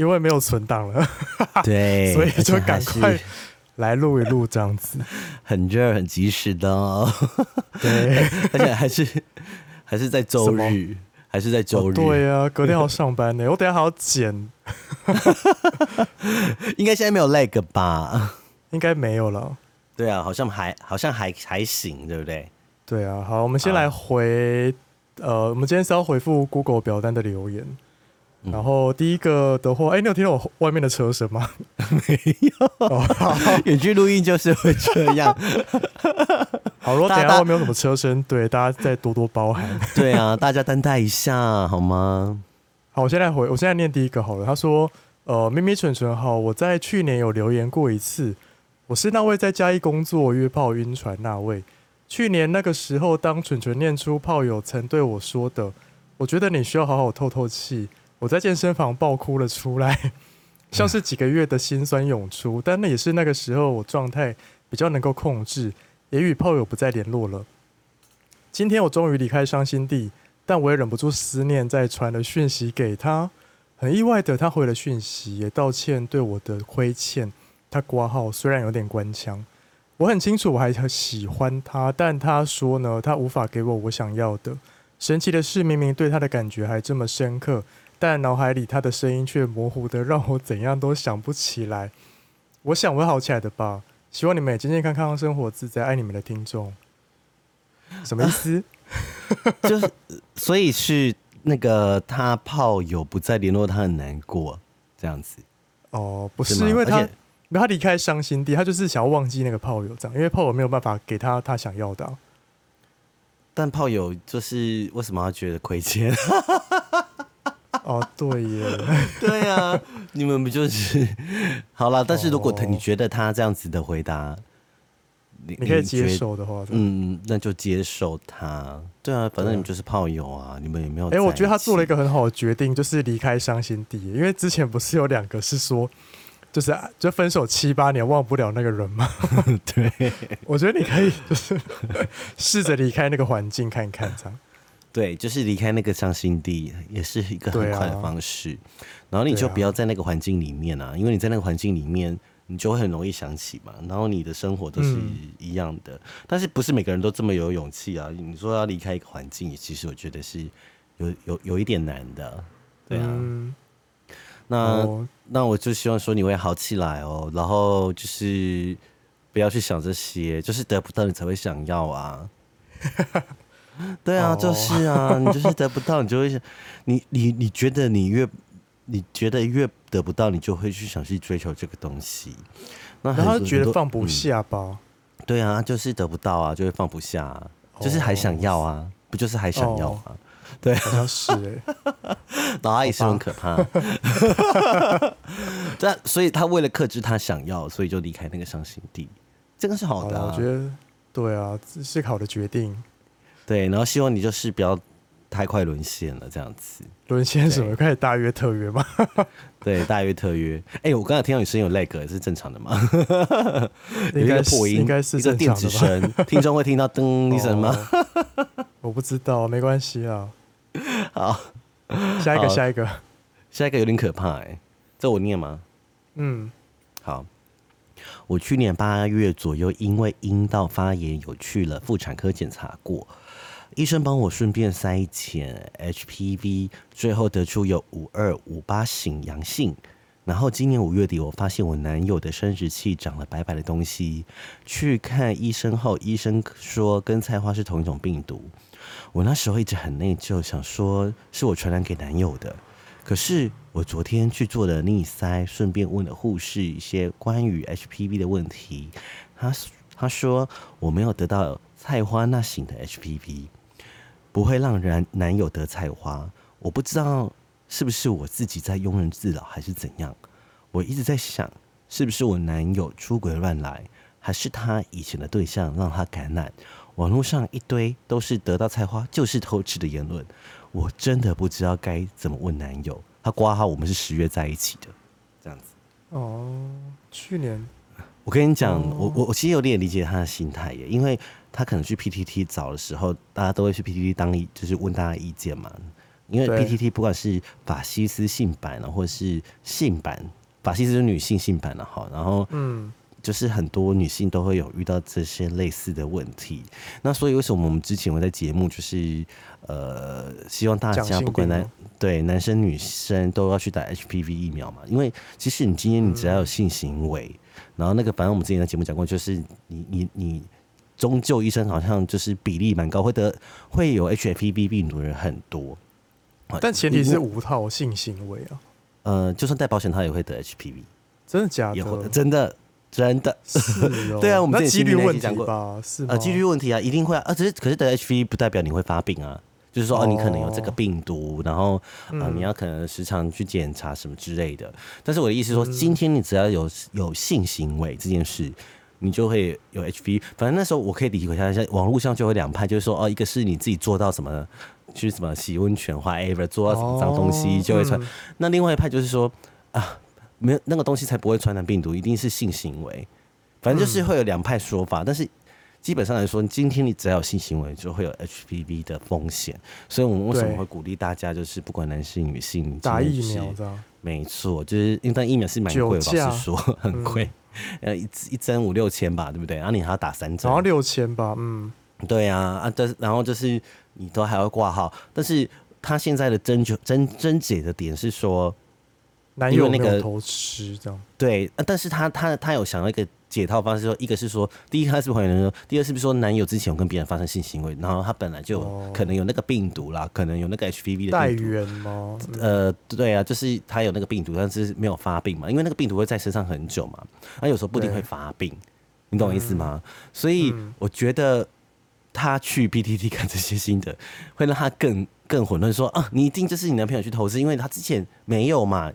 因为没有存档了，对，所以就赶快来录一录，这样子，很热、很及时的哦。对，而且还是还是在周日，还是在周日。对啊，隔天要上班呢，我等下还要剪。应该现在没有 lag 吧？应该没有了。对啊，好像还好像还还行，对不对？对啊，好，我们先来回，呃，我们今天是要回复 Google 表单的留言。嗯、然后第一个的话，哎，你有听到我外面的车声吗？没有。哦、远距录音就是会这样。好，如果等下外面有什么车声，对大家再多多包涵。对啊，大家担待一下好吗？好，我现在回，我现在念第一个好了。他说，呃，咪咪蠢蠢好，我在去年有留言过一次，我是那位在嘉义工作约炮晕船那位。去年那个时候，当蠢蠢念出炮友曾对我说的，我觉得你需要好好透透气。我在健身房爆哭了出来，像是几个月的心酸涌出。但那也是那个时候我状态比较能够控制，也与炮友不再联络了。今天我终于离开伤心地，但我也忍不住思念，在传了讯息给他。很意外的，他回了讯息，也道歉对我的亏欠。他挂号虽然有点官腔。我很清楚，我还喜欢他，但他说呢，他无法给我我想要的。神奇的是，明明对他的感觉还这么深刻，但脑海里他的声音却模糊的让我怎样都想不起来。我想我会好起来的吧，希望你们也健健康康，生活自在，爱你们的听众。什么意思？啊、就是所以是那个他炮友不再联络他，很难过这样子。哦，不是，是因为他。他离开伤心地，他就是想要忘记那个炮友，这样，因为炮友没有办法给他他想要的、啊。但炮友就是为什么要觉得亏欠？哦，对耶，对啊，你们不就是 好了？但是如果他你觉得他这样子的回答，你你可以接受的话，嗯，那就接受他。对啊，反正你们就是炮友啊，你们也没有。哎、欸，我觉得他做了一个很好的决定，就是离开伤心地，因为之前不是有两个是说。就是就分手七八年忘不了那个人吗？对，我觉得你可以就是试着离开那个环境看看，这样。对，就是离开那个伤心地，也是一个很快的方式。啊、然后你就不要在那个环境里面啊，因为你在那个环境里面，你就会很容易想起嘛。然后你的生活都是一样的，嗯、但是不是每个人都这么有勇气啊？你说要离开一个环境，其实我觉得是有有有一点难的，对啊。嗯那、oh. 那我就希望说你会好起来哦，然后就是不要去想这些，就是得不到你才会想要啊。对啊，oh. 就是啊，你就是得不到，你就会想，你你你觉得你越你觉得越得不到，你就会去想去追求这个东西。那他觉得放不下吧、嗯？对啊，就是得不到啊，就会放不下、啊，oh. 就是还想要啊，不就是还想要啊？Oh. 对，好像是哎、欸，老阿姨是很可怕。但所以他为了克制他想要，所以就离开那个伤心地，这个是好的、啊。我觉得对啊，这是好的决定。对，然后希望你就是不要太快沦陷了，这样子。沦陷什么？开始大约特约吗？对，大约特约。哎、欸，我刚才听到你声音有 lag，是正常的吗？有一个破音，应该是正常子声，听众会听到噔一声吗？我不知道，没关系啊。好，下一个，下一个，下一个有点可怕哎，这我念吗？嗯，好，我去年八月左右因为阴道发炎有去了妇产科检查过，医生帮我顺便筛检 HPV，最后得出有五二五八型阳性。然后今年五月底，我发现我男友的生殖器长了白白的东西，去看医生后，医生说跟菜花是同一种病毒。我那时候一直很内疚，想说是我传染给男友的。可是我昨天去做了逆筛，顺便问了护士一些关于 HPV 的问题。他他说我没有得到菜花那型的 HPV，不会让人男友得菜花。我不知道是不是我自己在庸人自扰还是怎样。我一直在想，是不是我男友出轨乱来，还是他以前的对象让他感染？网络上一堆都是得到菜花就是偷吃的言论，我真的不知道该怎么问男友。他挂号，我们是十月在一起的，这样子。哦，去年。我跟你讲，我我我其实有点理解他的心态耶，因为他可能去 PTT 找的时候，大家都会去 PTT 当就是问大家意见嘛。因为 PTT 不管是法西斯性版，或者是性版，法西斯是女性性版的哈，然后嗯，就是很多女性都会有遇到这些类似的问题。那所以为什么我们之前会在节目就是呃，希望大家不管男对男生女生都要去打 HPV 疫苗嘛？因为其实你今天你只要有性行为。然后那个，反正我们之前在节目讲过，就是你你你，终究医生好像就是比例蛮高，会得会有 HPV 病毒的人很多，但前提是无套性行为啊。呃，就算戴保险套也会得 HPV，真的假的？真的真的。是哦、对啊，我们之前几率问题吧？是呃，几率问题啊，一定会啊。啊，只是可是得 HPV 不代表你会发病啊。就是说，哦，你可能有这个病毒，然后啊，你要可能时常去检查什么之类的。但是我的意思是说，今天你只要有有性行为这件事，你就会有 HPV。反正那时候我可以理解一下，像网络上就有两派，就是说，哦，一个是你自己做到什么，去什么洗温泉、花 ever 做到什么脏东西就会传。那另外一派就是说，啊，没有那个东西才不会传染病毒，一定是性行为。反正就是会有两派说法，但是。基本上来说，今天你只要有性行为，就会有 HPV 的风险。所以，我们为什么会鼓励大家，就是不管男性女性打疫苗的？没错，就是因为但疫苗是蛮贵的，老实说很贵，呃、嗯，一一针五六千吧，对不对？然后你还要打三针，然后六千吧，嗯，对啊，啊，但然后就是你都还要挂号，但是他现在的针灸针针解的点是说，男友那个偷吃这样，对，但是他他他有想到一个。解套方式说，一个是说，第一他是不是怀孕说，第二是不是说男友之前有跟别人发生性行为，然后他本来就可能有那个病毒啦，可能有那个 HPV 的带源吗？呃，对啊，就是他有那个病毒，但是没有发病嘛，因为那个病毒会在身上很久嘛，他有时候不一定会发病，你懂我意思吗？嗯、所以我觉得他去 PTT 看这些新的，会让他更更混乱，说啊，你一定就是你男朋友去投资，因为他之前没有嘛。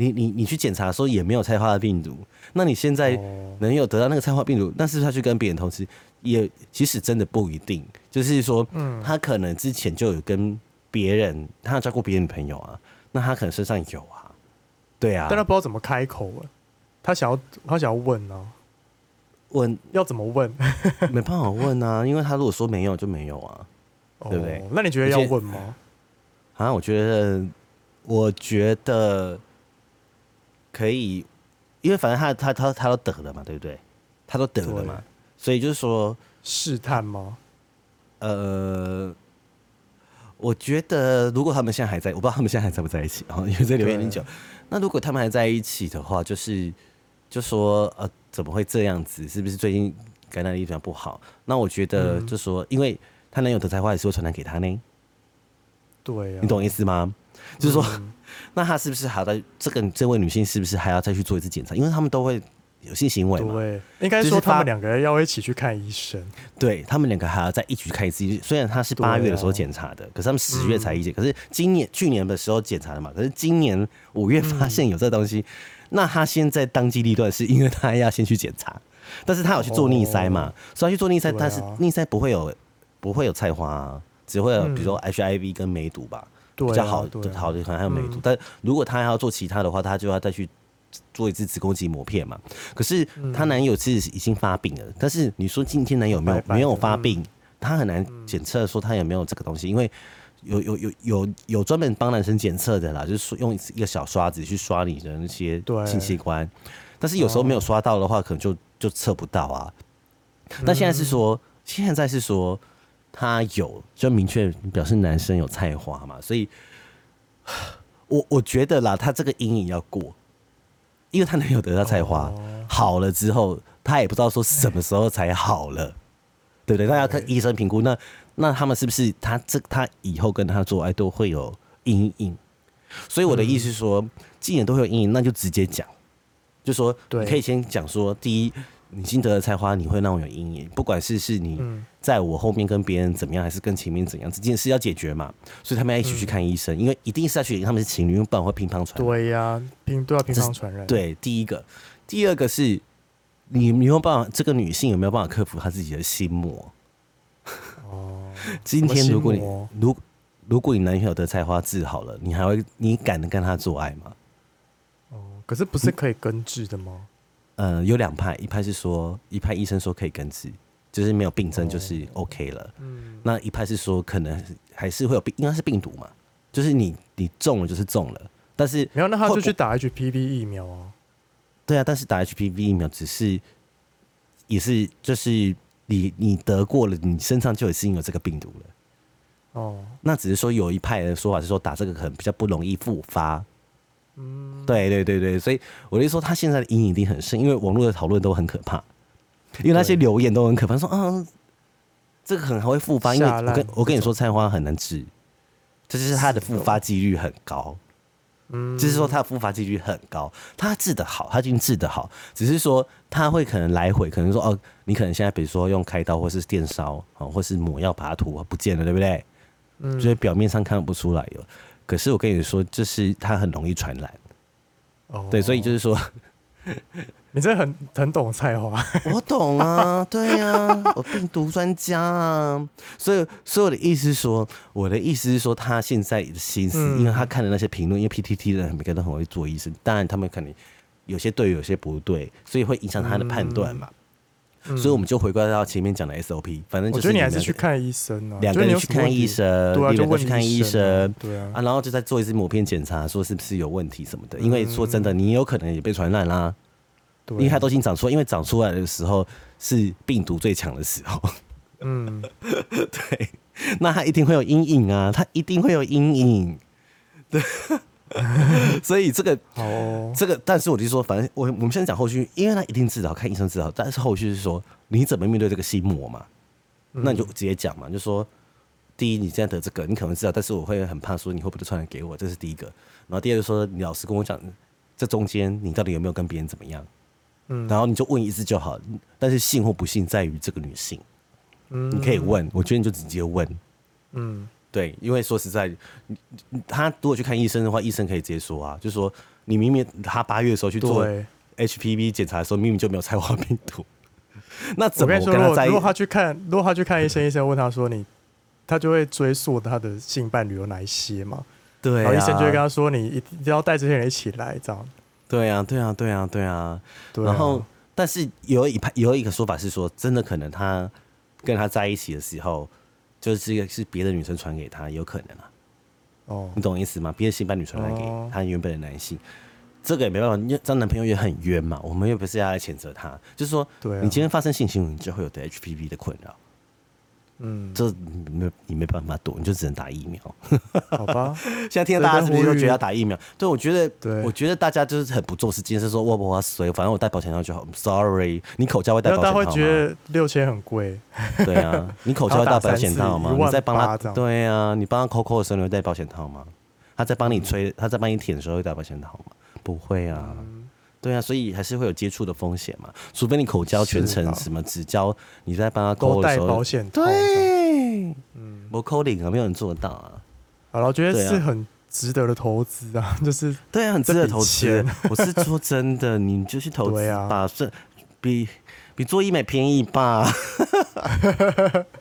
你你你去检查的时候也没有菜花的病毒，那你现在能有得到那个菜花病毒，但是他去跟别人同时，也其实真的不一定。就是说，嗯他可能之前就有跟别人，他有交过别人女朋友啊，那他可能身上有啊，对啊，但他不知道怎么开口啊，他想要他想要问呢，问要怎么问？没办法问啊，因为他如果说没有就没有啊，对不对？那你觉得要问吗？啊，我觉得，我觉得。可以，因为反正他他他他都得了嘛，对不对？他都得了嘛，所以就是说试探吗？呃，我觉得如果他们现在还在，我不知道他们现在还在不在一起啊，因为这留言很久。那如果他们还在一起的话，就是就说呃，怎么会这样子？是不是最近感染力比较不好？那我觉得就说，因为他男友的才华也是会传染给他呢。对啊，你懂我意思吗？就是说。嗯 那他是不是还要在这个这位女性是不是还要再去做一次检查？因为他们都会有性行为嘛。对，应该说他们两个人要一起去看医生。对，他们两个还要再一起去看一次。虽然他是八月的时候检查的，啊、可是他们十月才一检。嗯、可是今年去年的时候检查的嘛，可是今年五月发现有这东西。嗯、那他现在当机立断是因为他要先去检查，但是他有去做逆塞嘛？哦、所以他去做逆塞，啊、但是逆塞不会有不会有菜花、啊，只会有比如说 HIV 跟梅毒吧。比较好的好的可能还有梅毒，嗯、但如果她还要做其他的话，她就要再去做一次子宫肌膜片嘛。可是她男友其实已经发病了，嗯、但是你说今天男友没有没有发病，她、嗯、很难检测说他有没有这个东西，因为有有有有有专门帮男生检测的啦，就是说用一个小刷子去刷你的那些性器官，但是有时候没有刷到的话，可能就就测不到啊。那、嗯、现在是说，现在是说。他有就明确表示男生有菜花嘛，所以，我我觉得啦，他这个阴影要过，因为他男友得到菜花好了之后，他也不知道说什么时候才好了，对不对？那要看医生评估，那那他们是不是他这他以后跟他做爱都会有阴影？所以我的意思是说，既然都会有阴影，那就直接讲，就说你可以先讲说，第一。你新得的菜花，你会让我有阴影。不管是是你在我后面跟别人怎么样，还是跟前面怎样，这件事要解决嘛。所以他们要一起去看医生，因为一定是要确定他们是情侣，因为不然会乒乓传染。对呀，乒都要乒乓传染。对，第一个，第二个是你你有没有办法，这个女性有没有办法克服她自己的心魔？哦，今天如果你如如果你男朋友的菜花治好了，你还会你敢跟他做爱吗？哦，可是不是可以根治的吗？嗯、呃，有两派，一派是说，一派医生说可以根治，就是没有病症就是 OK 了。嗯，那一派是说可能还是会有病，应该是病毒嘛，就是你你中了就是中了，但是没有，那他就去打 HPV 疫苗啊。对啊，但是打 HPV 疫苗只是也是就是你你得过了，你身上就已经有这个病毒了。哦，那只是说有一派的说法是说打这个可能比较不容易复发。嗯，对对对对，所以我就说他现在的阴影一定很深，因为网络的讨论都很可怕，因为那些留言都很可怕，说啊，这个可能还会复发，因为我跟我跟你说菜花很难治，这就是他的复发几率很高。嗯，就是说他的复发几率很高，他治得好，他已经治得好，只是说他会可能来回，可能说哦，你可能现在比如说用开刀或是电烧啊，或是抹药把它涂不见了，对不对？嗯，所以表面上看不出来了。可是我跟你说，就是它很容易传染。哦，对，所以就是说，你这很很懂菜花。我懂啊，对呀、啊，我病毒专家啊。所以，所以我的意思是说，我的意思是说，他现在的心思，嗯、因为他看的那些评论，因为 PTT 的人每个人都很会做医生，当然他们肯定有些对，有些不对，所以会影响他的判断嘛。嗯所以我们就回归到前面讲的 SOP，反正就是我觉得你还是去看医生啊，两个人去看医生，对啊，就去看医生，对啊，啊，然后就再做一次抹片检查，说是不是有问题什么的。因为说真的，你有可能也被传染啦，因为它都已经长出来，因为长出来的时候是病毒最强的时候。嗯，对，那它一定会有阴影啊，它一定会有阴影，对。所以这个，哦，这个，但是我就说，反正我我们现在讲后续，因为他一定治好，看医生治好，但是后续是说你怎么面对这个心魔嘛？那你就直接讲嘛，就说第一，你现在得这个，你可能知道，但是我会很怕说你会不会传染给我，这是第一个。然后第二就说，你老实跟我讲，这中间你到底有没有跟别人怎么样？嗯，然后你就问一次就好，但是信或不信在于这个女性，嗯，你可以问，我觉得你就直接问，嗯。对，因为说实在，他如果去看医生的话，医生可以直接说啊，就是说你明明他八月的时候去做 HPV 检查的时候，明明就没有菜花病毒，那怎么跟他在？如果他去看，如果他去看医生，医生问他说你，他就会追溯他的性伴侣有哪一些嘛？对、啊，然后医生就会跟他说你一定要带这些人一起来，这样。对啊，对啊，对啊，对啊。然后，但是有一派有一个说法是说，真的可能他跟他在一起的时候。就是这个是别的女生传给他，有可能啊。哦，你懂意思吗？别的性伴侣传来给他原本的男性，这个也没办法，因为这男朋友也很冤嘛。我们又不是要来谴责他，就是说，你今天发生性行为，你就会有对 HPV 的困扰。嗯，这没你没办法躲，你就只能打疫苗。好吧，现在听到大家是不是都觉得要打疫苗？对，我觉得，对，我觉得大家就是很不重视，今天是说我不花水，反正我带保险套就好。Sorry，你口罩会带保险套吗？大家会觉得六千很贵。对啊，你口罩会带保险套吗？你在帮他，对啊，你帮他抠抠的时候你会带保险套吗？他在帮你吹，他在帮你舔的时候会带保险套吗？不会啊。对啊，所以还是会有接触的风险嘛，除非你口交全程什么只交你在帮他抠的时候，保险对，嗯，我扣领啊，没有人做得到啊。好了，我觉得是很值得的投资啊，就是对啊，很值得投资。我是说真的，你就去投资吧，是比比做医美便宜吧。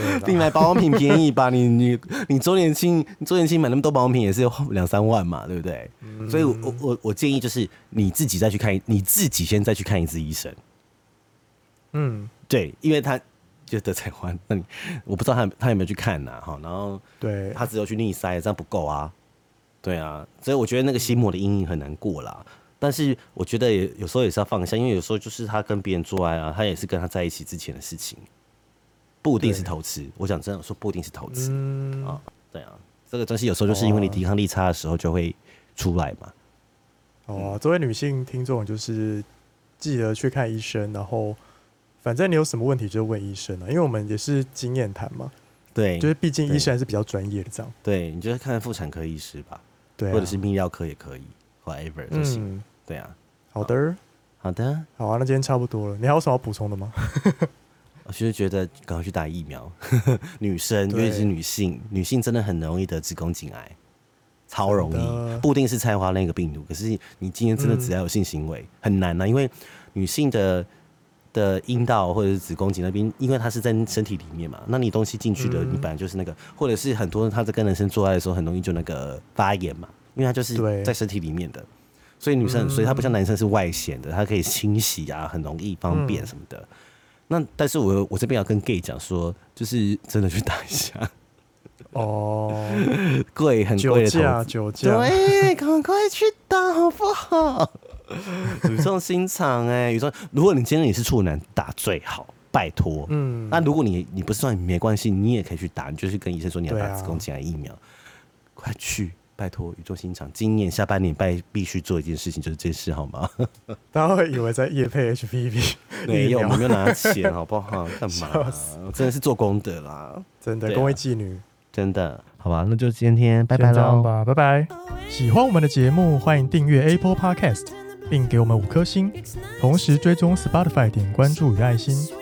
你买保养品便宜吧？你你 你周年庆，周年庆买那么多保养品也是两三万嘛，对不对？嗯、所以我，我我我建议就是你自己再去看，你自己先再去看一次医生。嗯，对，因为他就得才还，那你我不知道他他有没有去看呢？哈，然后对他只有去逆塞，这样不够啊。对啊，所以我觉得那个心魔的阴影很难过啦。但是我觉得也有时候也是要放下，因为有时候就是他跟别人做爱啊，他也是跟他在一起之前的事情。不一定是投资，我想真的说不一定是投资啊、嗯哦。对啊，这个东西有时候就是因为你抵抗力差的时候就会出来嘛。哦，作为女性听众就是记得去看医生，然后反正你有什么问题就问医生了，因为我们也是经验谈嘛。对，就是毕竟医生还是比较专业的这样。对，你就是看妇产科医师吧，对、啊，或者是泌尿科也可以，whatever 都行。嗯、对啊，好的，好的，好啊，那今天差不多了，你还有什么要补充的吗？我其实觉得赶快去打疫苗，女生，尤其是女性，女性真的很容易得子宫颈癌，超容易。不一定是菜花那个病毒，可是你今天真的只要有性行为，嗯、很难呢、啊，因为女性的的阴道或者是子宫颈那边，因为它是在身体里面嘛，那你东西进去的，你本来就是那个，或者是很多人他在跟男生做爱的时候，很容易就那个发炎嘛，因为它就是在身体里面的。所以女生，所以她不像男生是外显的，它可以清洗啊，很容易方便什么的。嗯、那但是我我这边要跟 gay 讲说，就是真的去打一下。哦，贵很贵的酒驾，酒驾，对，赶快去打好不好？语重心长哎，语重，如果你今天你是处男，打最好，拜托。嗯，那如果你你不是处男，没关系，你也可以去打，你就去跟医生说你要打子宫颈癌疫苗，啊、快去。拜托，宇宙心长，今年下半年拜必须做一件事情，就是这件事，好吗？大家会以为在夜配 HPV，没有，我们没有拿钱，好不好？干嘛？真的是做功德啦，真的，公益妓女，真的，好吧？那就今天拜拜喽吧，拜拜。喜欢我们的节目，欢迎订阅 Apple Podcast，并给我们五颗星，同时追踪 Spotify 点关注与爱心。